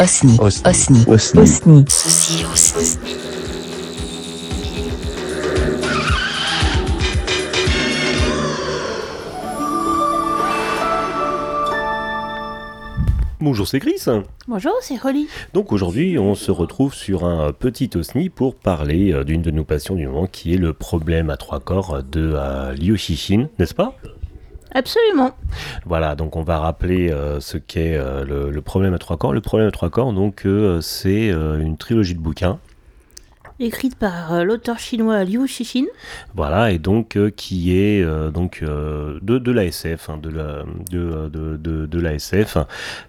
Osni. Osni. Osni. Osni. Bonjour, c'est Chris. Bonjour, c'est Holly. Donc aujourd'hui, on se retrouve sur un petit OSNI pour parler euh, d'une de nos passions du moment qui est le problème à trois corps de euh, Liu n'est-ce pas? Absolument. Voilà, donc on va rappeler euh, ce qu'est euh, le, le problème à trois corps. Le problème à trois corps, donc, euh, c'est une trilogie de bouquins. Écrite par l'auteur chinois Liu Xixin. Voilà, et donc qui est donc de, de la SF, hein, de la de, de, de, de la SF,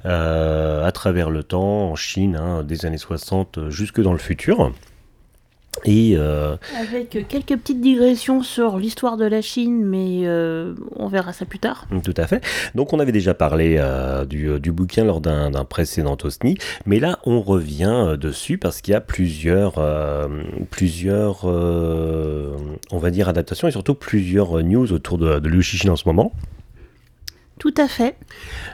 euh, à travers le temps en Chine, hein, des années 60 jusque dans le futur. Et euh, Avec quelques petites digressions sur l'histoire de la Chine, mais euh, on verra ça plus tard. Tout à fait. Donc on avait déjà parlé euh, du, du bouquin lors d'un précédent OSNI, mais là on revient dessus parce qu'il y a plusieurs, plusieurs on va dire, adaptations et surtout plusieurs news autour de, de Liu Xixin en ce moment. Tout à fait.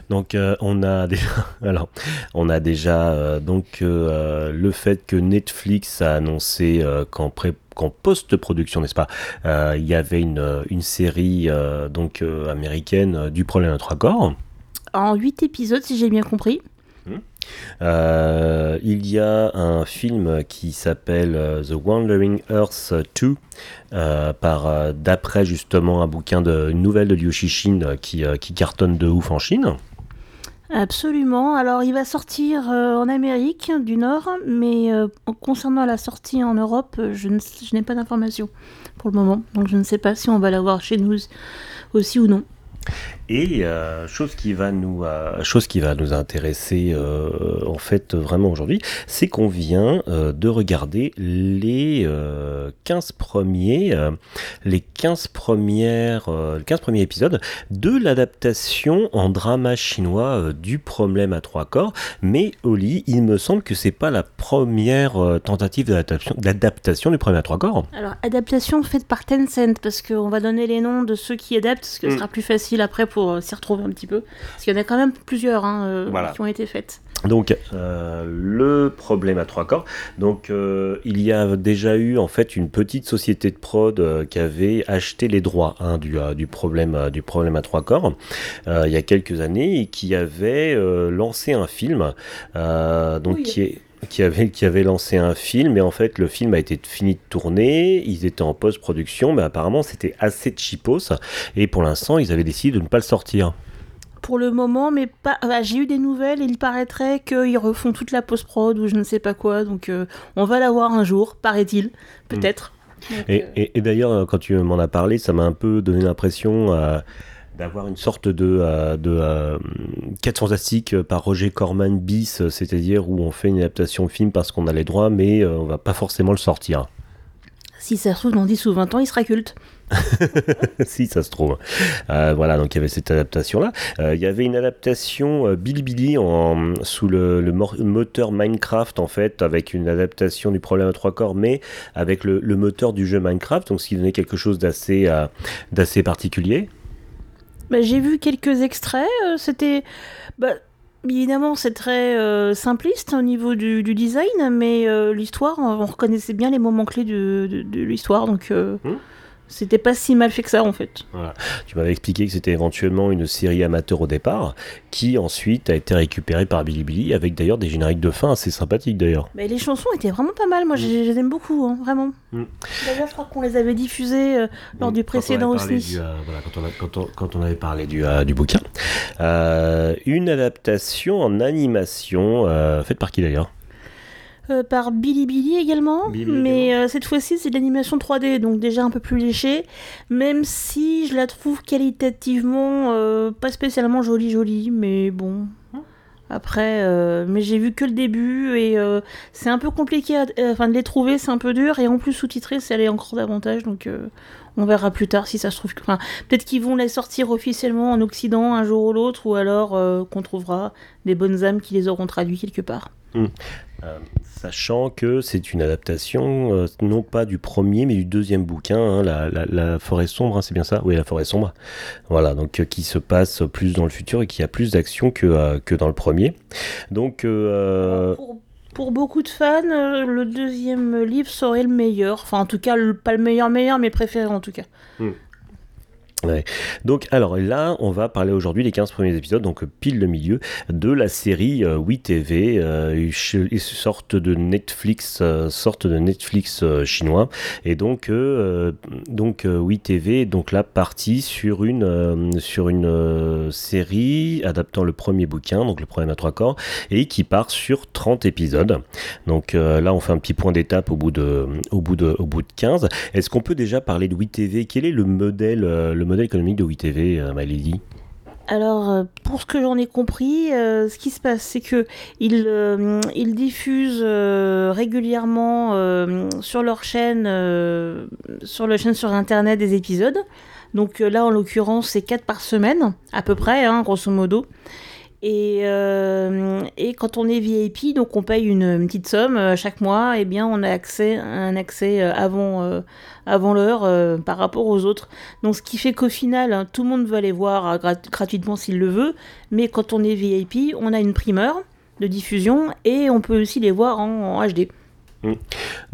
Donc euh, on a déjà, alors on a déjà euh, donc euh, le fait que Netflix a annoncé qu'en pré qu'en post-production, n'est-ce pas, il y avait une, une série donc américaine du problème à trois corps. En 8 épisodes, si j'ai bien compris. Euh, il y a un film qui s'appelle euh, The Wandering Earth 2, euh, par d'après justement un bouquin de une nouvelle de Liu euh, qui, qui cartonne de ouf en Chine. Absolument. Alors, il va sortir en Amérique du Nord, mais concernant la sortie en Europe, je n'ai pas d'informations pour le moment. Donc, je ne sais pas si on va l'avoir chez nous aussi ou non. Et euh, chose qui va nous euh, chose qui va nous intéresser euh, en fait vraiment aujourd'hui, c'est qu'on vient de regarder les euh, 15 premiers les 15 premières euh, les 15 premiers épisodes de l'adaptation en drama chinois du problème à trois corps, mais Oli, il me semble que c'est pas la première tentative d'adaptation du problème à trois corps. Alors, adaptation faite par Tencent, parce qu'on va donner les noms de ceux qui adaptent, ce Mm. sera plus facile après pour euh, s'y retrouver un petit peu. Parce qu'il y en a quand même plusieurs hein, euh, Voilà. qui ont été faites. Donc euh, le problème à trois corps. Donc euh, il y a déjà eu en fait une petite société de prod euh, qui avait acheté les droits hein, du, du problème du problème à trois corps il y a quelques années et qui avait lancé un film donc Oui. qui est qui avait, qui avait lancé un film, et en fait le film a été fini de tourner, ils étaient en post-production, mais apparemment c'était assez cheapos, et pour l'instant ils avaient décidé de ne pas le sortir. Pour le moment, mais pas. ah, j'ai eu des nouvelles, et il paraîtrait qu'ils refont toute la post-prod ou je ne sais pas quoi, donc euh, on va la voir un jour, paraît-il. Peut-être. Et, euh, et- et d'ailleurs, quand tu m'en as parlé, ça m'a un peu donné l'impression euh, d'avoir une sorte de, euh, de euh, 4 fantastiques euh, par Roger Corman bis, euh, c'est-à-dire où on fait une adaptation film parce qu'on a les droits, mais euh, on va pas forcément le sortir. Si ça se trouve, dans 10 ou 20 ans, il sera culte. si ça se trouve. Euh, voilà, donc il y avait cette adaptation-là. Euh, il y avait une adaptation euh, Bilibili en, sous le, le moteur Minecraft, en fait, avec une adaptation du problème à trois corps, mais avec le, le moteur du jeu Minecraft, donc ce qui donnait quelque chose d'assez d'assez particulier. Bah, j'ai vu quelques extraits, euh, c'était. Bah, évidemment, c'est très euh, simpliste au niveau du, design, mais euh, l'histoire, on reconnaissait bien les moments clés de, de- l'histoire, donc Hmm. C'était pas si mal fait que ça en fait. Tu m'avais expliqué que c'était éventuellement une série amateur au départ, qui ensuite a été récupérée par Bilibili, avec d'ailleurs des génériques de fin assez sympathiques d'ailleurs. Mais les chansons étaient vraiment pas mal, moi je je les aime beaucoup, hein, vraiment. Hmm. D'ailleurs, je crois qu'on les avait diffusées euh, lors du précédent aussi. du, euh, voilà, quand, on a- quand on- quand on avait parlé du, euh, du bouquin. Une adaptation en animation, faite par qui d'ailleurs? Euh, par Bilibili également, Bilibili mais euh, cette fois-ci c'est de l'animation 3D, donc déjà un peu plus léché, même si je la trouve qualitativement euh, pas spécialement jolie jolie, mais bon. Après, euh, mais j'ai vu que le début et c'est un peu compliqué, enfin de les trouver, c'est un peu dur et en plus sous-titré, ça allait encore davantage, donc on verra plus tard si ça se trouve. que- Enfin, peut-être qu'ils vont les sortir officiellement en Occident un jour ou l'autre, ou alors euh, qu'on trouvera des bonnes âmes qui les auront traduits quelque part. Hmm. Euh, sachant que c'est une adaptation euh, non pas du premier mais du deuxième bouquin, hein, la, forêt sombre, hein, c'est bien ça? Oui, la forêt sombre. Voilà, donc qui se passe plus dans le futur et qui a plus d'action que, que dans le premier. Donc pour beaucoup de fans, le deuxième livre serait le meilleur. Enfin, en tout cas, pas le meilleur meilleur, mais préféré en tout cas. Hmm. Donc, alors là, on va parler aujourd'hui des 15 premiers épisodes, donc pile le milieu de la série euh, Oui TV, euh, une sorte de Netflix, euh, sorte de Netflix euh, chinois. Et donc, donc Oui TV, donc là, partie sur une, sur une série adaptant le premier bouquin, donc le premier à trois corps, et qui part sur 30 épisodes. Donc là, on fait un petit point d'étape au bout de, au bout de, au bout de 15. Est-ce qu'on peut déjà parler de Oui TV Quel est le modèle, le modèle économique de WeTV, euh, Lady alors, euh, pour ce que j'en ai compris, euh, ce qui se passe, c'est que ils, ils diffusent régulièrement sur leur chaîne, sur chaîne sur internet des épisodes. Donc là, en l'occurrence, c'est 4 par semaine, à peu près, hein, grosso modo. Et, euh, et, quand on est VIP, donc on paye une, petite somme euh, chaque mois, et eh bien on a accès un accès euh, avant, avant l'heure par rapport aux autres. Donc ce qui fait qu'au final, hein, tout le monde veut aller voir gratuitement s'il le veut, mais quand on est VIP, on a une primeur de diffusion et on peut aussi les voir en HD. Mm.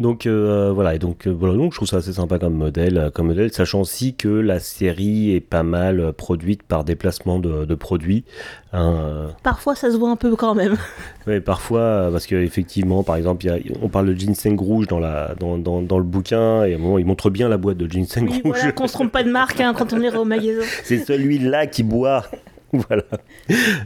Donc euh, voilà, et donc euh, voilà, donc je trouve ça assez sympa comme modèle, euh, comme modèle, sachant aussi que la série est pas mal produite par déplacement de, de produits. Hein, parfois, ça se voit un peu quand même. Oui, parfois, parce qu'effectivement, par exemple, y a, on parle de ginseng rouge dans, la, dans, dans, dans, le bouquin, et à un moment, il montre bien la boîte de ginseng oui, rouge. Voilà, qu'on se trompe pas de marque hein, quand on est au magasin. C'est celui-là qui boit. voilà.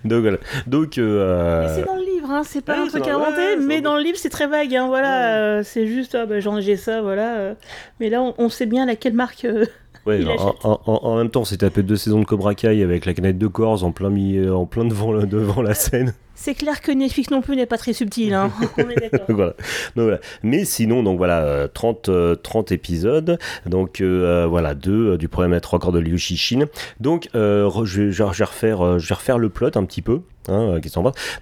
Donc voilà. Donc. Euh... c'est dans le livre, hein, c'est pas un truc inventé, mais dans le livre c'est très vague. Hein, voilà, euh, c'est juste, ah, bah, j'ai ça, voilà. Euh. Mais là, on, sait bien laquelle marque. Euh, ouais, en, en, même temps, c'est tapé deux saisons de Cobra Kai avec la canette de Corse en plein, en plein devant, devant la scène. C'est clair que Netflix non plus n'est pas très subtil, hein. on est d'accord. voilà. voilà. Mais sinon, donc voilà, 30, euh, 30 euh, épisodes. Donc euh, voilà, deux du problème à trois corps de Liu Shishin. Donc je, vais refaire, je vais refaire le plot un petit peu. Hein, qui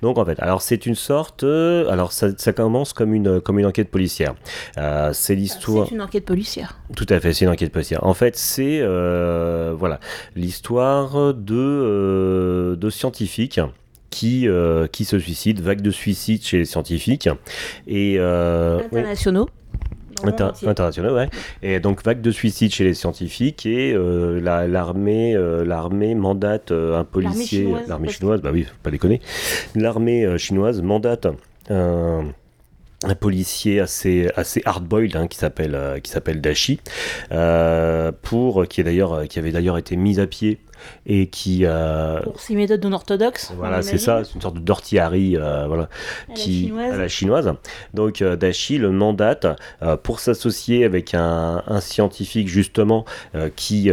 Donc en fait, alors c'est une sorte, alors ça, ça, commence comme une comme une enquête policière. c'est l'histoire. C'est une enquête policière. Tout à fait, c'est une enquête policière. En fait, c'est voilà l'histoire de de scientifiques qui, euh, qui se suicident, vague de suicides chez les scientifiques. Et, euh, Internationaux. internationaux, ouais. Et donc vague de suicides chez les scientifiques et euh, l'armée l'armée mandate un policier, l'armée chinoise, bah oui, faut pas déconner. L'armée chinoise mandate un un policier assez assez hardboiled hein, qui s'appelle qui s'appelle Dashi pour qui est d'ailleurs qui avait d'ailleurs été mis à pied et qui euh, pour ses méthodes non orthodoxes voilà c'est ça c'est une sorte de Dortiari euh, voilà à qui la à la chinoise. Donc euh, Dashi le mandate pour s'associer avec un, un, scientifique justement qui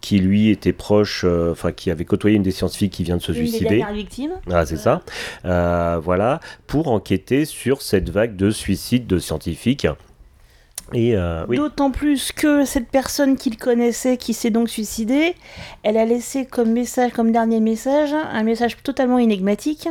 qui lui était proche enfin qui avait côtoyé une des scientifiques qui vient de se une suicider. des victimes. Ah, c'est ça. Voilà pour enquêter sur cette vague de suicides de scientifiques euh, D'autant plus que cette personne qu'il connaissait, qui s'est donc suicidée, elle a laissé comme message, comme dernier message, un message totalement énigmatique.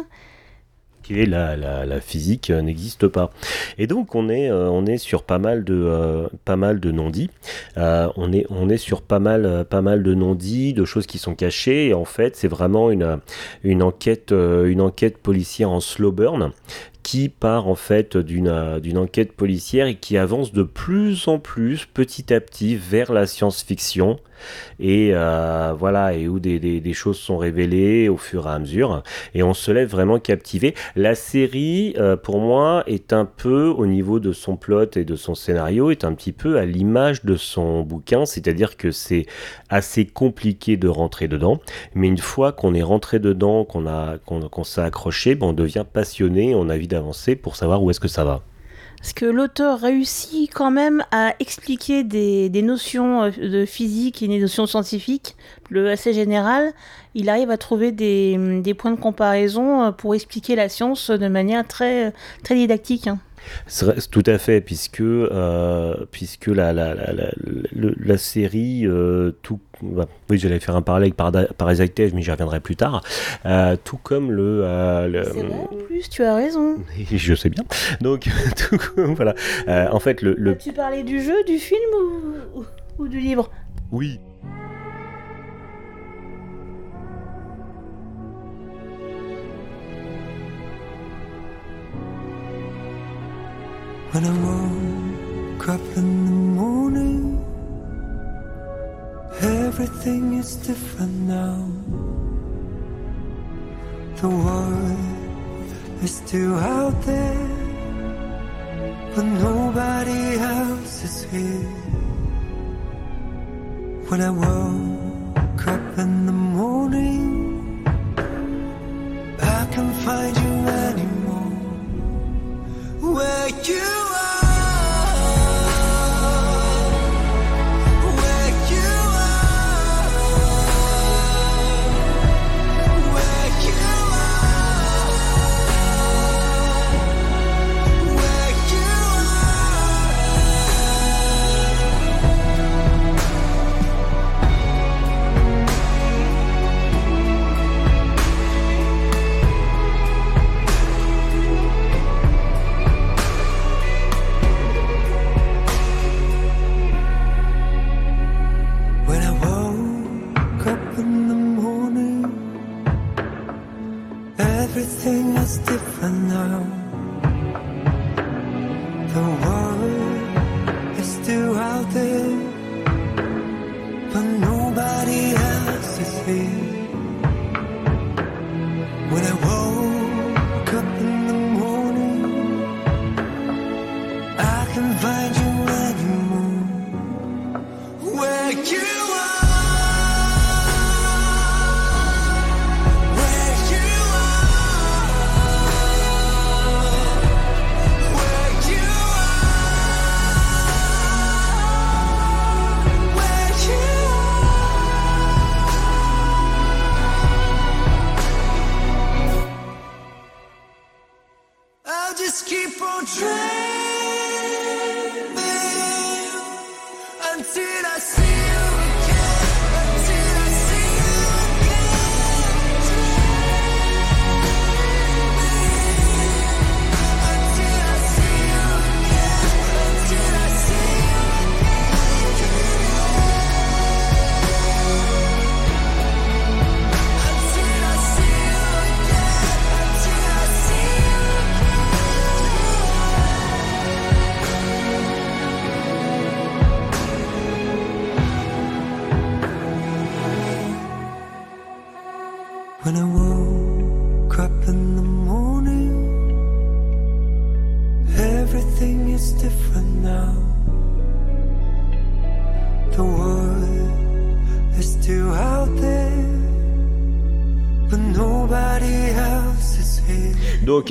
Qui est la, la, physique euh, n'existe pas. Et donc on est, euh, on est sur pas mal de, pas mal de non-dits. on, est, on est sur pas mal, pas mal de non-dits, de choses qui sont cachées. Et en fait, c'est vraiment une, une, enquête, une enquête policière en slow burn qui part en fait d'une d'une enquête policière et qui avance de plus en plus petit à petit vers la science-fiction. Et euh, voilà et où des, des, choses sont révélées au fur et à mesure. Et on se lève vraiment captivé la série euh, pour moi est un peu au niveau de son plot et de son scénario est un petit peu à l'image de son bouquin. C'est-à-dire que c'est assez compliqué de rentrer dedans. Mais une fois qu'on est rentré dedans qu'on a qu'on s'est accroché ben, on devient passionné on a envie d'avancer pour savoir où est-ce que ça va. Parce que l'auteur réussit quand même à expliquer des, notions euh, de physique et des notions scientifiques, le assez général. Il arrive à trouver des, points de comparaison euh, pour expliquer la science de manière très, très didactique. Hein. Tout à fait, puisque, euh, puisque la, la, la, la série, euh, tout, bah, oui, j'allais faire un parallèle par, par mais j'y reviendrai plus tard, euh, tout comme le... C'est vrai, en plus, tu as raison. Je sais bien. Donc, voilà. En fait, le. le... Tu parlais du jeu, du film ou, ou du livre? Oui. When I woke up in the morning, everything is different now. The world is still out there, but nobody else is here. When I woke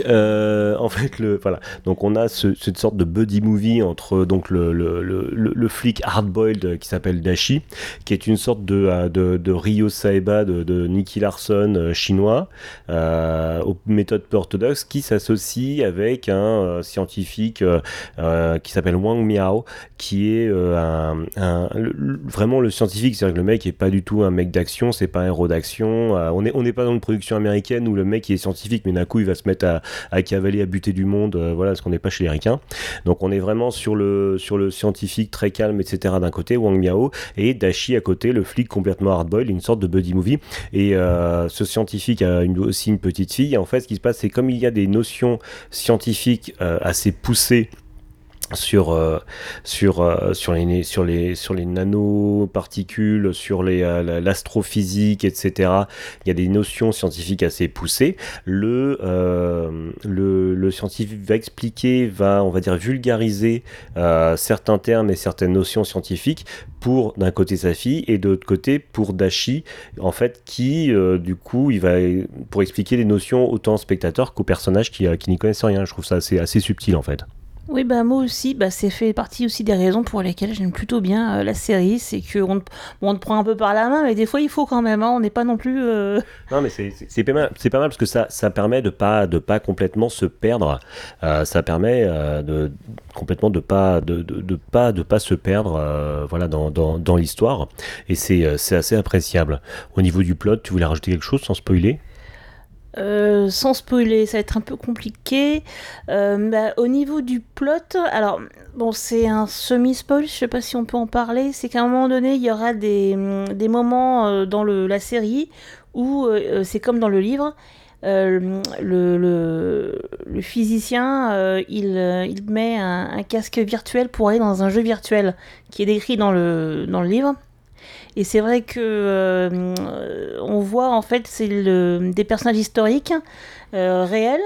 Uh. Le, voilà. Donc, on a cette sorte de buddy movie entre donc le, le, le, flic hardboiled qui s'appelle Dashi, qui est une sorte de, euh, de, de Ryo Saeba de, de Nicky Larson euh, chinois, aux méthodes peu orthodoxes, qui s'associe avec un scientifique qui s'appelle Wang Miao, qui est vraiment le scientifique, c'est-à-dire que le mec est pas du tout un mec d'action, c'est pas un héros d'action. on n'est on est pas dans une production américaine où le mec est scientifique, mais d'un coup il va se mettre à, cavaler, à buter du monde, euh, voilà, ce qu'on n'est pas chez les ricains. Donc on est vraiment sur le, sur le scientifique très calme, etc. d'un côté, Wang Miao, et Dashi à côté, le flic complètement hardboil, une sorte de buddy movie. Et euh, ce scientifique a aussi une petite fille. en fait, ce qui se passe, c'est comme il y a des notions scientifiques euh, assez poussées sur euh, sur euh, sur les sur les sur les nanoparticules, sur les euh, l'astrophysique, etc. Il y a des notions scientifiques assez poussées. Le le, le, scientifique va expliquer, va on va dire vulgariser certains termes et certaines notions scientifiques pour d'un côté sa fille et de l'autre côté pour Dashi en fait qui du coup il va pour expliquer les notions autant aux spectateurs qu'aux personnages qui, qui n'y connaissent rien. Je trouve ça assez subtil en fait. Oui, bah moi aussi, bah, c'est fait partie aussi des raisons pour lesquelles j'aime plutôt bien euh, la série. C'est qu'on te, on te prend un peu par la main, mais des fois il faut quand même. Hein, on n'est pas non plus. Euh, non, mais c'est pas mal. C'est pas mal parce que ça, ça permet de pas de pas complètement se perdre. Euh, ça permet de complètement de pas de, de, pas de pas se perdre. voilà dans, dans, dans l'histoire et c'est assez appréciable. Au niveau du plot, tu voulais rajouter quelque chose sans spoiler? Euh, sans spoiler, ça va être un peu compliqué. Euh, bah, au niveau du plot, alors bon, c'est un semi-spoil, je sais pas si on peut en parler. C'est qu'à un moment donné, il y aura des, des moments euh, dans la série où c'est comme dans le livre. Le, le, le, physicien, il, il, met un, un, casque virtuel pour aller dans un jeu virtuel qui est décrit dans le, dans le livre. Et c'est vrai que euh, on voit en fait c'est le, des personnages historiques euh, réels,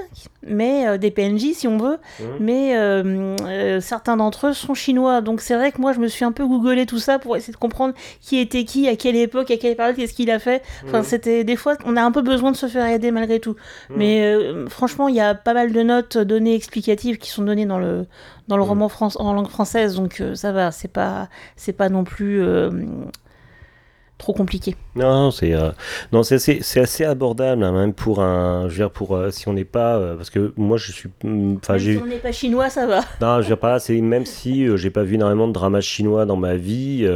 mais euh, des PNJ si on veut, mmh. mais certains d'entre eux sont chinois. Donc c'est vrai que moi je me suis un peu googlé tout ça pour essayer de comprendre qui était qui, à quelle époque, à quelle période, qu'est-ce qu'il a fait. Enfin mmh. c'était des fois on a un peu besoin de se faire aider malgré tout. Mmh. Mais franchement il y a pas mal de notes données explicatives qui sont données dans le dans le roman en langue française, donc ça va, c'est pas c'est pas non plus trop compliqué. Non, c'est euh, non, c'est assez, c'est assez abordable hein, même pour un, je veux dire pour euh, si on n'est pas, euh, parce que moi je suis, mm, enfin. Si on n'est pas chinois, ça va. Non, je veux dire pas, c'est même si j'ai pas vu énormément de dramas chinois dans ma vie,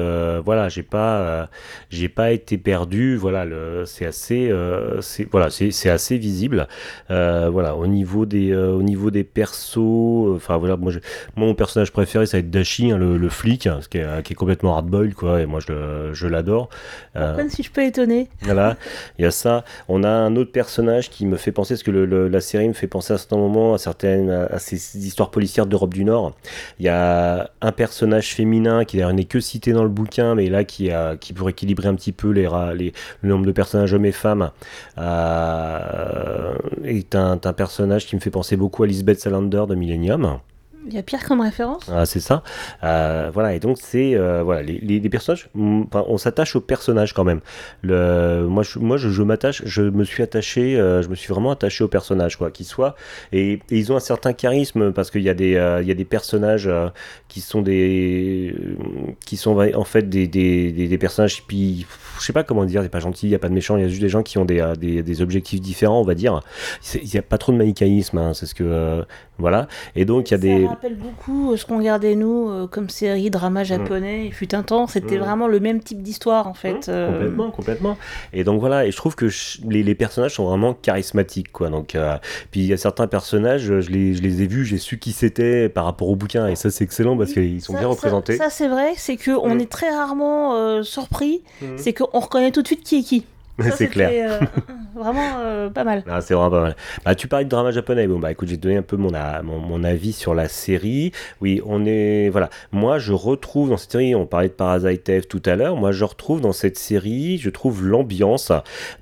voilà, j'ai pas, j'ai pas été perdu, voilà, le, c'est assez, c'est voilà, c'est, c'est assez visible, voilà, au niveau des, au niveau des persos, enfin voilà, moi, mon personnage préféré ça va être Dashi, hein, le, flic, hein, qui, est, qui, est, complètement hardboiled quoi, et moi je, je l'adore. Euh, si je peux étonner. Voilà, il y a ça. On a un autre personnage qui me fait penser, parce que la série me fait penser à certains moments à certaines à ces histoires policières d'Europe du Nord. Il y a un personnage féminin qui n'est que cité dans le bouquin, mais là qui, a, pour équilibrer un petit peu le nombre de personnages hommes et femmes, euh, est un, un personnage qui me fait penser beaucoup à Lisbeth Salander de Millennium. Il y a Pierre comme référence? Ah, c'est ça. Euh, voilà, et donc c'est euh, voilà les, les, personnages. Mm, on s'attache aux personnages quand même. Le, moi, je, moi, je, m'attache. Je me suis attaché. Euh, je me suis vraiment attaché aux personnages, quoi, qu'ils soient. Et, ils ont un certain charisme parce qu'il y a des, il y a des personnages qui sont des, qui sont en fait des, des, des, personnages. Puis, je sais pas comment dire. A pas gentil, il n'y a pas de méchant. Il y a juste des gens qui ont des, des, des objectifs différents, on va dire. Il n'y a pas trop de manichéisme. Hein, c'est ce que voilà. Et donc il y a des rappelle beaucoup euh, ce qu'on regardait nous euh, comme série drama japonais. Il fut un temps, c'était mm. vraiment le même type d'histoire en fait. Mm. Euh. Complètement, complètement. Et donc voilà, et je trouve que les, les, personnages sont vraiment charismatiques quoi. Donc puis il y a certains personnages, je les, je les ai vus, j'ai su qui c'était par rapport au bouquin et ça c'est excellent parce qu'ils sont bien représentés. Ça, c'est vrai, c'est que on mm. est très rarement surpris, c'est qu'on reconnaît tout de suite qui est qui. c'est clair. Euh, vraiment euh, pas mal. Ah, c'est vraiment pas mal. Bah, tu parlais de drama japonais. Bon, bah écoute, j'ai donné un peu mon, mon, mon, avis sur la série. Oui, on est. Voilà. Moi, je retrouve dans cette série, on parlait de Parasite F tout à l'heure. Moi, je retrouve dans cette série, je trouve l'ambiance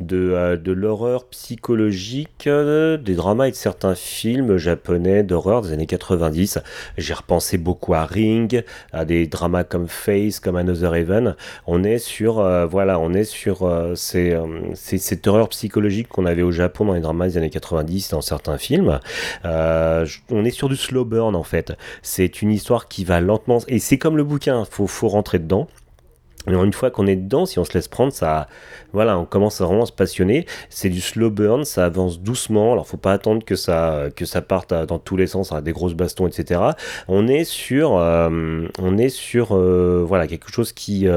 de, euh, de l'horreur psychologique, des dramas et de certains films japonais d'horreur des années 90. J'ai repensé beaucoup à Ring, à des dramas comme Face, comme Another Heaven. On est sur. voilà, on est sur ces c'est cette horreur psychologique qu'on avait au Japon dans les dramas des années 90, dans certains films. Euh, on est sur du slow burn en fait. C'est une histoire qui va lentement, et c'est comme le bouquin, faut, faut rentrer dedans. Mais une fois qu'on est dedans, si on se laisse prendre, ça, voilà, on commence à se passionner. C'est du slow burn, ça avance doucement. Alors, faut pas attendre que ça, que ça parte dans tous les sens, à des grosses bastons, etc. On est sur, euh, on est sur, euh, voilà, quelque chose qui,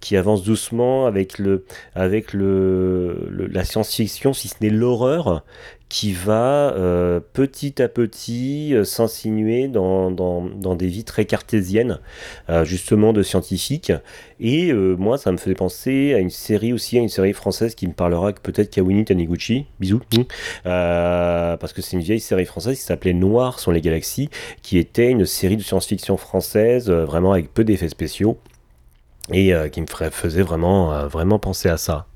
qui avance doucement avec le, avec le, la science-fiction, si ce n'est l'horreur, qui va euh, petit à petit euh, s'insinuer dans, dans, des vies très cartésiennes, euh, justement de scientifiques. Et moi, ça me faisait penser à une série aussi, à une série française qui me parlera peut-être Kawini Taniguchi, bisous, parce que c'est une vieille série française qui s'appelait Noir sont les galaxies, qui était une série de science-fiction française, vraiment avec peu d'effets spéciaux, et qui me faisait vraiment, vraiment penser à ça.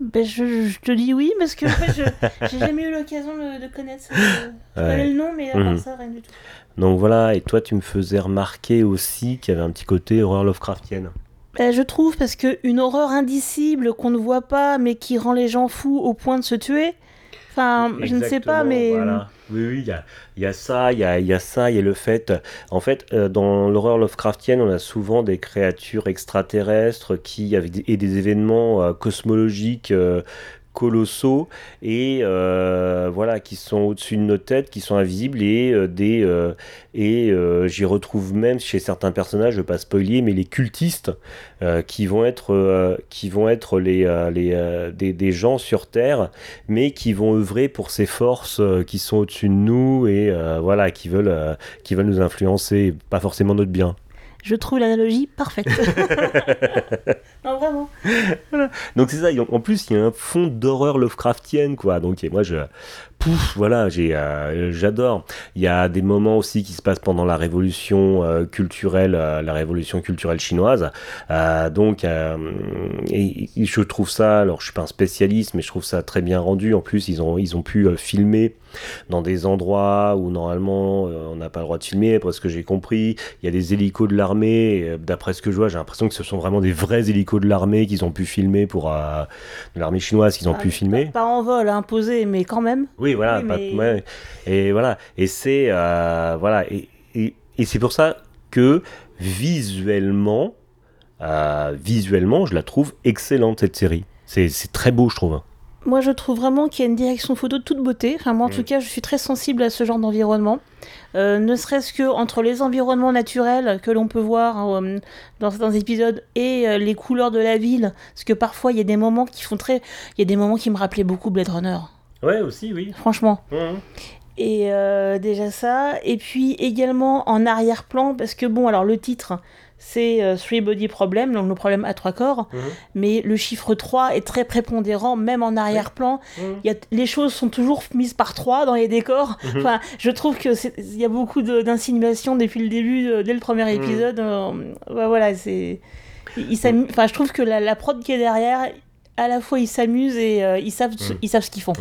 Ben, je, te dis oui, parce que je j'ai jamais eu l'occasion de, connaître ça. Je connais le nom, mais à part mhm. ça, rien du tout. Donc voilà, et toi, tu me faisais remarquer aussi qu'il y avait un petit côté horreur Lovecraftienne. Ben, je trouve, parce qu'une horreur indicible qu'on ne voit pas, mais qui rend les gens fous au point de se tuer. Enfin, je ne sais pas, mais. Voilà. Oui, oui, il y a, y a, ça, il y a, y a, ça, il y a le fait. En fait, euh, dans l'horreur Lovecraftienne, on a souvent des créatures extraterrestres qui, avec des, et des événements euh, cosmologiques euh, colossaux et euh, voilà qui sont au-dessus de nos têtes, qui sont invisibles et euh, des euh, et j'y retrouve même chez certains personnages, je vais pas spoiler, mais les cultistes qui vont être qui vont être les, les des, des, gens sur Terre, mais qui vont œuvrer pour ces forces qui sont au-dessus de nous et voilà qui veulent qui veulent nous influencer, pas forcément notre bien. Je trouve l'analogie parfaite. Donc c'est ça. En plus, il y a un fond d'horreur Lovecraftienne, quoi. Donc moi, je, pouf, voilà, j'ai, euh, j'adore. Il y a des moments aussi qui se passent pendant la révolution euh, culturelle, euh, la révolution culturelle chinoise. donc, et, je trouve ça, alors je suis pas un spécialiste, mais je trouve ça très bien rendu. En plus, ils ont, ils ont pu filmer dans des endroits où normalement on n'a pas le droit de filmer, après ce que j'ai compris. Il y a des hélicos de l'armée. D'après ce que je vois, j'ai l'impression que ce sont vraiment des vrais hélicos de l'armée qu'ils ont pu filmer pour de l'armée chinoise qu'ils ont pu filmer. Pas, en vol imposé, mais quand même. Oui, voilà. et voilà. Et c'est euh, voilà. Et, et, c'est pour ça que visuellement, euh, visuellement, je la trouve excellente cette série. C'est très beau, je trouve. Moi, je trouve vraiment qu'il y a une direction photo de toute beauté. Enfin, moi, en tout mm. cas, je suis très sensible à ce genre d'environnement. Euh, ne serait-ce que entre les environnements naturels que l'on peut voir hein, dans certains épisodes et les couleurs de la ville, parce que parfois il y a des moments qui font très, il y a des moments qui me rappelaient beaucoup Blade Runner. Ouais, aussi, oui. Franchement. Et euh, déjà ça. Et puis également en arrière-plan, parce que bon, alors le titre, c'est euh, Three Body Problem, donc le problème à trois corps. Mhm. Mais le chiffre 3 est très prépondérant, même en arrière-plan. Les choses sont toujours mises par 3 dans les décors. Enfin, je trouve qu'il y a beaucoup d'insinuations depuis le début, euh, dès le premier épisode. voilà, c'est. Enfin, je trouve que la, la prod qui est derrière, à la fois ils s'amusent et euh, ils, savent, mm. ils savent ce qu'ils font.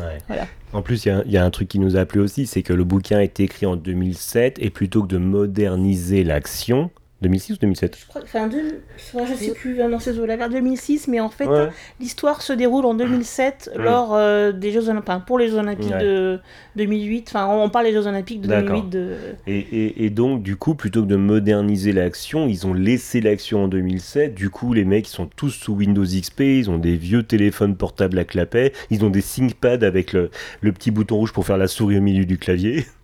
En plus, il y, a un truc qui nous a plu aussi, c'est que le bouquin a été écrit en 2007 et plutôt que de moderniser l'action, 2006 ou 2007 Je crois, enfin, je sais plus, dans ces eaux-là, vers 2006, mais en fait, l'histoire se déroule en 2007 mm. lors euh, des Jeux Olympiques, pour les Jeux Olympiques de 2008, enfin, on parle des Jeux Olympiques de 2008. De... Et, et, donc, du coup, plutôt que de moderniser l'action, ils ont laissé l'action en 2007, du coup, les mecs, ils sont tous sous Windows XP, ils ont des vieux téléphones portables à clapet, ils ont des ThinkPad avec le, le petit bouton rouge pour faire la souris au milieu du clavier.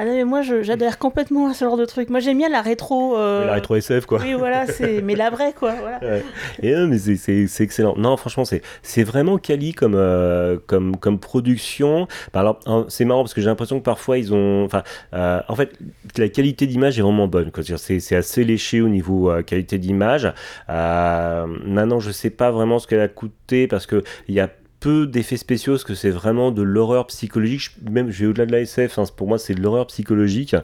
Ah non, mais moi j'adhère complètement à ce genre de truc. Moi j'aime bien la rétro. Euh, la rétro SF quoi. Oui, voilà, c'est... mais la vraie quoi. Voilà. Et non, mais c'est, excellent. Non, franchement, c'est, c'est vraiment quali comme, euh, comme, comme production. Bah, alors, c'est marrant parce que j'ai l'impression que parfois ils ont. Enfin, euh, en fait, la qualité d'image est vraiment bonne. Quoi. C'est, c'est assez léché au niveau qualité d'image. maintenant, je sais pas vraiment ce qu'elle a coûté parce qu'il y a peu d'effets spéciaux, parce que c'est vraiment de l'horreur psychologique. Même, je vais au-delà de la SF, hein, pour moi, c'est de l'horreur psychologique.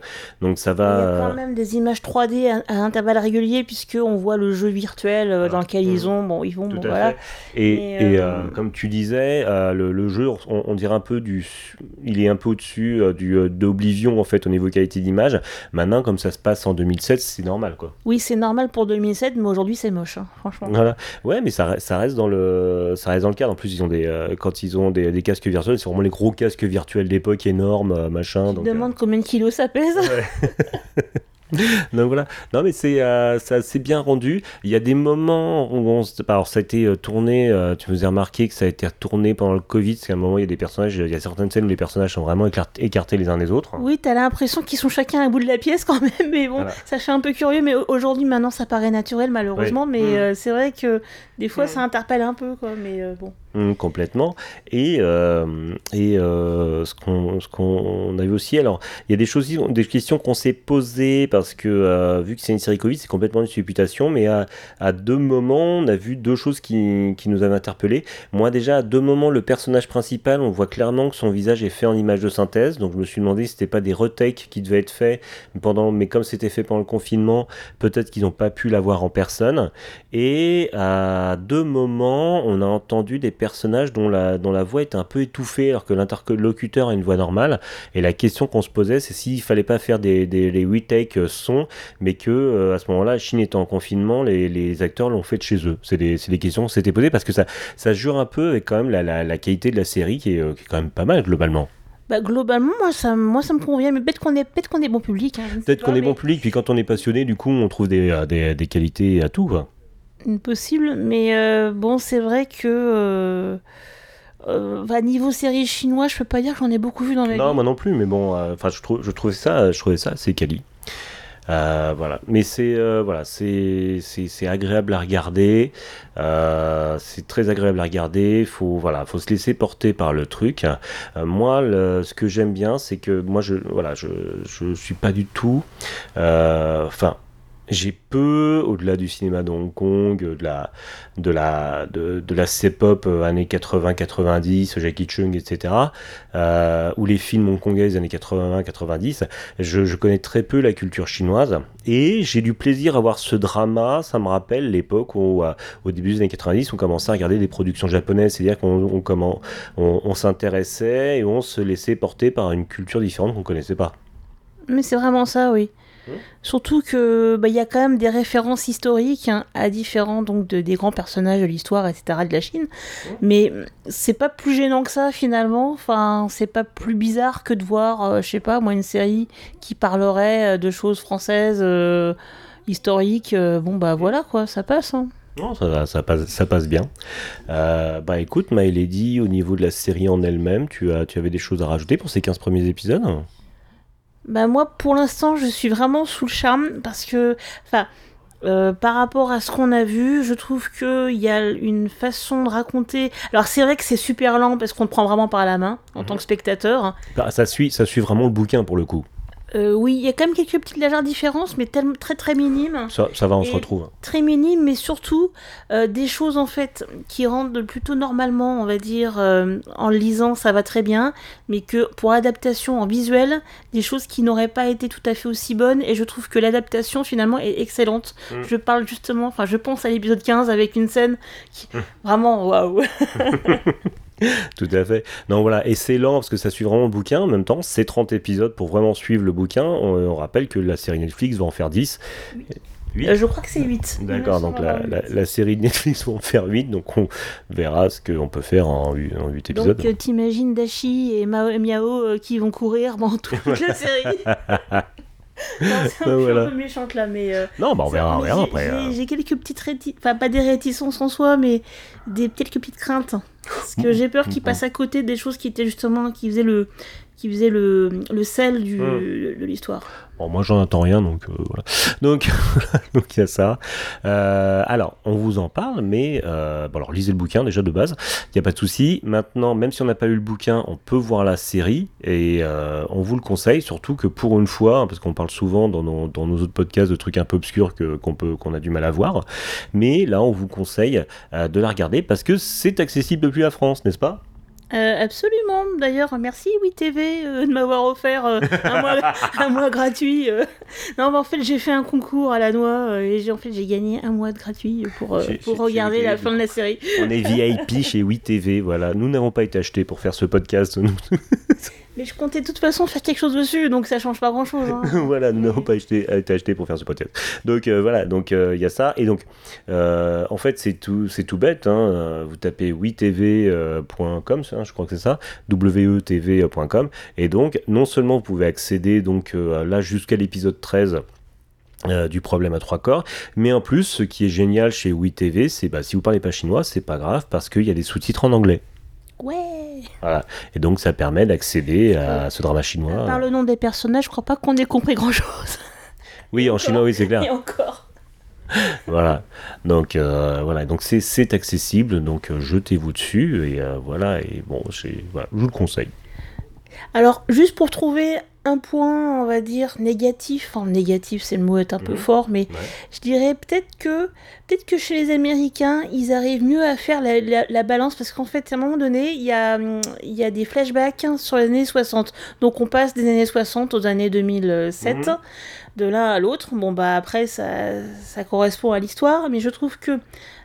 Donc ça va. Il y a quand même des images 3D à, intervalles réguliers, puisqu'on voit le jeu virtuel euh, dans lequel ils ont. Bon, ils vont. Bon, voilà. Et, et, euh, euh, comme tu disais, le, jeu, on, dirait un peu du. Il est un peu au-dessus du d'Oblivion, en fait, au niveau qualité d'image. Maintenant, comme ça se passe en 2007, c'est normal, quoi. Oui, c'est normal pour 2007, mais aujourd'hui, c'est moche, hein, franchement. Voilà. Ouais, mais ça, ça, reste dans le, ça reste dans le cadre. En plus, ils ont des euh, quand ils ont des, casques virtuels, c'est vraiment les gros casques virtuels d'époque énormes, euh, machin. Je demande euh, combien de kilos ça pèse. Donc voilà. Non mais c'est euh, c'est bien rendu. Il y a des moments où on alors ça a été tourné. Euh, tu vous as remarqué que ça a été tourné pendant le Covid. C'est un moment il y a des personnages. Il y a certaines scènes où les personnages sont vraiment écartés, les uns des autres. Oui, t'as l'impression qu'ils sont chacun à bout de la pièce quand même. Mais bon, ça fait un peu curieux. Mais aujourd'hui maintenant ça paraît naturel malheureusement. Mais mm. c'est vrai que des fois mm. ça interpelle un peu quoi. Mais bon. Mm, complètement. Et, et ce qu'on a vu aussi, alors il y a des choses, des questions qu'on s'est posées parce que euh, vu que c'est une série Covid, c'est complètement une supputation, mais à, à, deux moments, on a vu deux choses qui, qui nous avaient interpellés. Moi déjà, à deux moments, le personnage principal, on voit clairement que son visage est fait en image de synthèse, donc je me suis demandé si c'était pas des retakes qui devaient être faits pendant, mais comme c'était fait pendant le confinement, peut-être qu'ils n'ont pas pu l'avoir en personne. Et à deux moments, on a entendu des personnages dont la, dont la voix est un peu étouffée, alors que l'interlocuteur a une voix normale. Et la question qu'on se posait, c'est s'il fallait pas faire des, des les retakes son, mais que euh, à ce moment-là, Chine étant en confinement, les, acteurs l'ont fait de chez eux. C'est des, des, questions qu'on s'était posées parce que ça, ça jure un peu avec quand même la, qualité de la série qui est, euh, qui est, quand même pas mal globalement. Bah, globalement, moi ça, moi ça me convient, mais peut-être qu'on est, peut qu'on est bon public. Hein, peut-être qu'on est bon public, puis quand on est passionné, du coup, on trouve des, euh, des, des qualités à tout. Possible, mais bon, c'est vrai que euh, bah, niveau série chinois, je peux pas dire que j'en ai beaucoup vu dans la Non, vie. moi non plus, mais bon, euh, enfin, je, trouve, je trouvais ça, je trouvais ça assez quali. Euh, voilà, mais c'est euh, voilà, c'est c'est c'est agréable à regarder. Euh, c'est très agréable à regarder. Faut voilà, faut se laisser porter par le truc. Euh, moi, le- ce que j'aime bien, c'est que moi, je voilà, je je suis pas du tout. euh, Enfin, j'ai peu, au-delà du cinéma de Hong Kong, de la de la de, de la C-pop euh, années 80-90, Jackie Chung, etc. euh, ou les films hongkongais des années 80-90. Je, je connais très peu la culture chinoise et j'ai du plaisir à voir ce drama. Ça me rappelle l'époque où, euh, au début des années 90, on commençait à regarder des productions japonaises, c'est-à-dire qu'on on, on, s'intéressait et on se laissait porter par une culture différente qu'on connaissait pas. Mais c'est vraiment ça, oui. Surtout que bah, il y a quand même des références historiques hein, à différents donc de, des grands personnages de l'histoire, etc. de la Chine. Mais c'est pas plus gênant que ça finalement. Enfin, c'est pas plus bizarre que de voir, euh, je sais pas, moi une série qui parlerait euh, de choses françaises euh, historiques. euh, bon bah voilà quoi, ça passe. hein. Non, ça, va, ça, passe, ça passe bien. Euh, bah écoute, My Lady, au niveau de la série en elle-même, tu, as, tu avais des choses à rajouter pour ces 15 premiers épisodes? Bah moi, pour l'instant, je suis vraiment sous le charme parce que, enfin, euh, par rapport à ce qu'on a vu, je trouve qu'il y a une façon de raconter. Alors c'est vrai que c'est super lent parce qu'on te prend vraiment par la main en Mhm. tant que spectateur. Bah, ça, suit, ça suit vraiment le bouquin pour le coup. Euh, oui, il y a quand même quelques petites légères différences, mais tellement très très minimes. Ça, ça va, on Et- se retrouve. très minimes, mais surtout euh, des choses en fait qui rendent plutôt normalement, on va dire, euh, en lisant, ça va très bien, mais que pour adaptation en visuel, des choses qui n'auraient pas été tout à fait aussi bonnes, et je trouve que l'adaptation finalement est excellente. Mm. Je parle justement, enfin, je pense à l'épisode 15 avec une scène qui Mm. vraiment waouh. Tout à fait. Non, voilà, et c'est lent parce que ça suit vraiment le bouquin. En même temps, c'est 30 épisodes pour vraiment suivre le bouquin. On, on rappelle que la série Netflix va en faire 10. Huit. Euh, je crois que c'est 8. D'accord, donc la, la- la série de Netflix va en faire 8, donc on verra ce qu'on peut faire en 8, en huit épisodes. Donc euh, t'imagines Dashi et Mao Miao euh, qui vont courir dans toute la série. C'est un, peu- voilà. un peu méchante là, mais euh, non, bah on verra, on verra j'ai- après. J'ai euh. j'ai quelques petites réticences, enfin pas des réticences en soi, mais des quelques petites craintes. Parce que j'ai peur qu'ils Mhm. passent à côté des choses qui étaient justement, qui faisaient le, qui faisaient le, le sel du, Mhm. de l'histoire. Bon, moi j'en attends rien, donc euh, voilà. Donc donc il y a ça. Euh, alors, on vous en parle, mais euh, bon, alors lisez le bouquin déjà de base, il n'y a pas de souci. Maintenant, même si on n'a pas lu le bouquin, on peut voir la série et on vous le conseille, surtout que pour une fois, hein, parce qu'on parle souvent dans nos, dans nos autres podcasts de trucs un peu obscurs que, qu'on, peut, qu'on a du mal à voir, mais là on vous conseille de la regarder parce que c'est accessible depuis la France, n'est-ce pas? Euh, absolument. D'ailleurs, merci WeTV euh, de m'avoir offert euh, un, mois, un mois gratuit. euh. Non, mais en fait, j'ai fait un concours à la noix et j'ai en fait j'ai gagné un mois de gratuit pour, Chez- pour chez- regarder chez la fin de la série. On est VIP chez WeTV, voilà. Nous n'avons pas été achetés pour faire ce podcast. Mais je comptais de toute façon faire quelque chose dessus, donc ça change pas hein. grand chose. voilà, nous n'avons pas acheté, été achetés pour faire ce podcast. Donc euh, voilà, donc euh, il y a ça. Et donc, euh, en fait, c'est tout, c'est tout bête. hein. Vous tapez wetv.com, je crois que c'est ça, wetv.com. Et donc, non seulement vous pouvez accéder donc là jusqu'à l'épisode 13 euh, du problème à trois corps, mais en plus, ce qui est génial chez WeTV, c'est bah, si vous parlez pas chinois, c'est pas grave parce qu'il y a des sous-titres en anglais. Ouais. Voilà. Et donc, ça permet d'accéder à ce drama chinois. Par le nom des personnages, je crois pas qu'on ait compris grand chose. Oui, en chinois, oui, c'est clair. Et encore. voilà. Donc euh, voilà, donc c'est accessible, donc euh, jetez-vous dessus et euh, voilà et bon, voilà, je vous le conseille. Alors, juste pour trouver un point, on va dire, négatif, enfin négatif, c'est le mot est un peu Mhm. fort, mais Ouais. je dirais peut-être que peut-être que chez les Américains, ils arrivent mieux à faire la, la- la balance, parce qu'en fait, à un moment donné, il y a, hum, il y a des flashbacks hein, sur les années 60. Donc on passe des années 60 aux années 2007. Mhm. De l'un à l'autre, bon bah après ça, ça correspond à l'histoire, mais je trouve que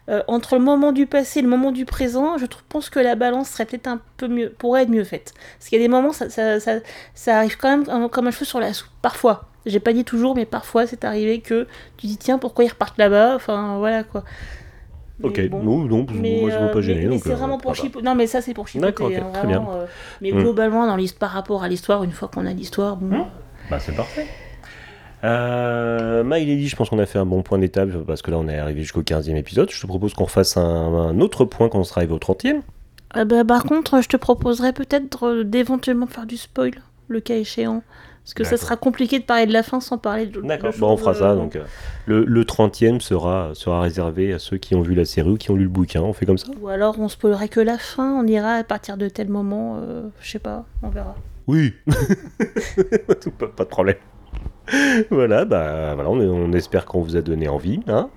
euh, entre le moment du passé et le moment du présent, je pense que la balance serait peut-être un peu mieux, pourrait être mieux faite. Parce qu'il y a des moments, ça, ça, ça, ça arrive quand même comme- un cheveu sur la soupe. Parfois. J'ai pas dit toujours, mais parfois c'est arrivé que tu dis tiens, pourquoi ils repartent là-bas? Enfin voilà quoi. Mais Ok, bon. non, non, Mais, moi je ne euh, pas gêné. mais- mais c'est euh, vraiment pour chipoter. Non, mais ça c'est pour chipoter. D'accord, hein, très euh, mais Mm. globalement, dans par rapport à l'histoire, une fois qu'on a l'histoire, bon. Mm. Bah c'est parfait. Euh, My Lady, je pense qu'on a fait un bon point d'étape parce que là on est arrivé jusqu'au 15e épisode. Je te propose qu'on fasse un, un autre point quand on sera arrivé au 30e. Ah bah, par contre, je te proposerais peut-être euh, d'éventuellement faire du spoil, le cas échéant. Parce que ça sera compliqué de parler de la fin sans parler de. D'accord, bon, on fera ça. euh, Donc, euh, le, le 30e sera, sera réservé à ceux qui ont vu la série ou qui ont lu le bouquin. On fait comme ça? Ou alors on spoilerait que la fin, on ira à partir de tel moment, euh, je sais pas, on verra. Oui pas, pas de problème. Voilà, bah voilà, on, on espère qu'on vous a donné envie. Hein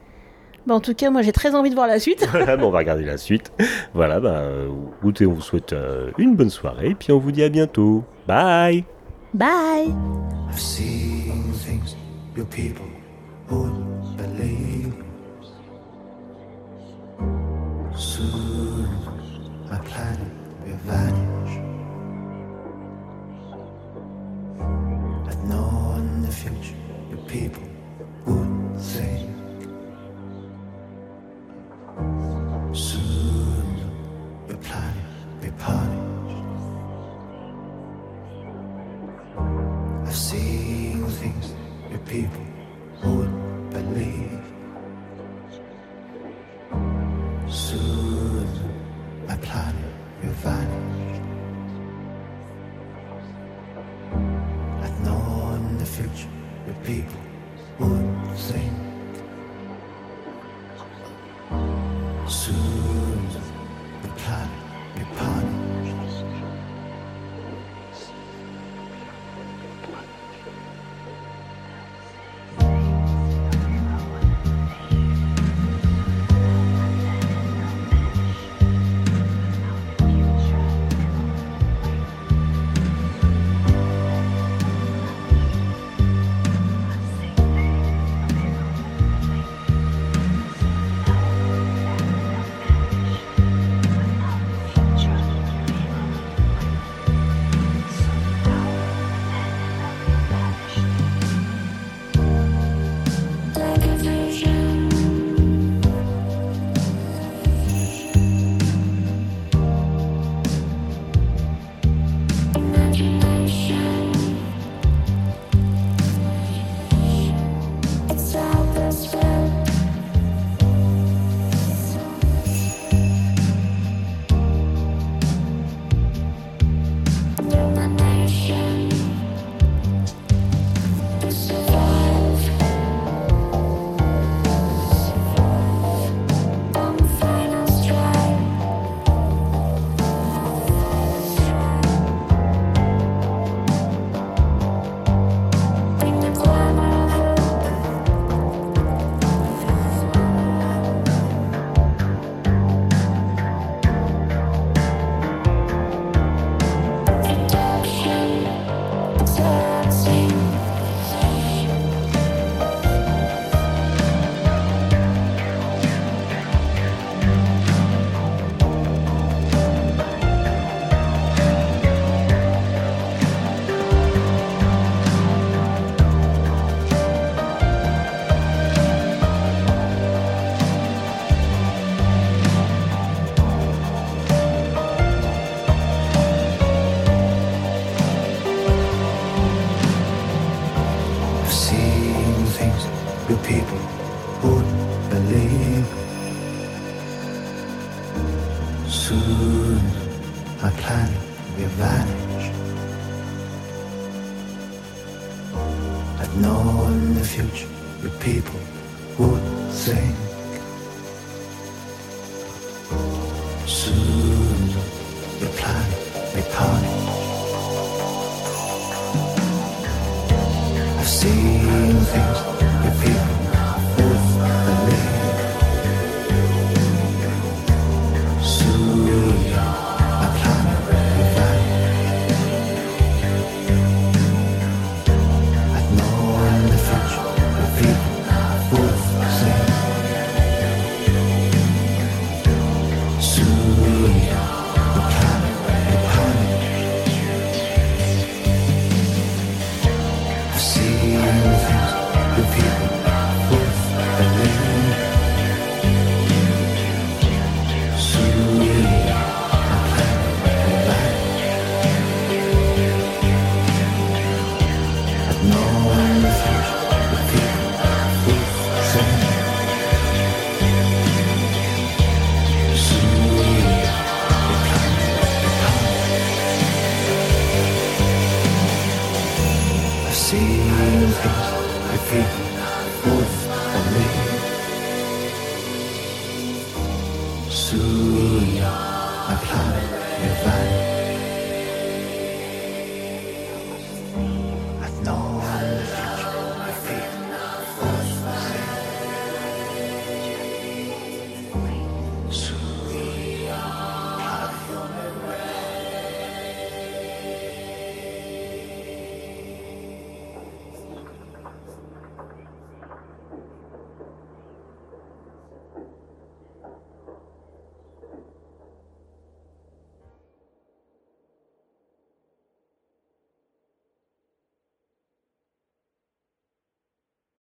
Bah, en tout cas, moi j'ai très envie de voir la suite. voilà, bah, on va regarder la suite. Voilà, bah, euh, écoutez, on vous souhaite euh, une bonne soirée, puis on vous dit à bientôt. Bye Bye I've seen things your people wouldn't believe. Soon known the future your people Soon, my planet will vanish. I've known the future your people would think.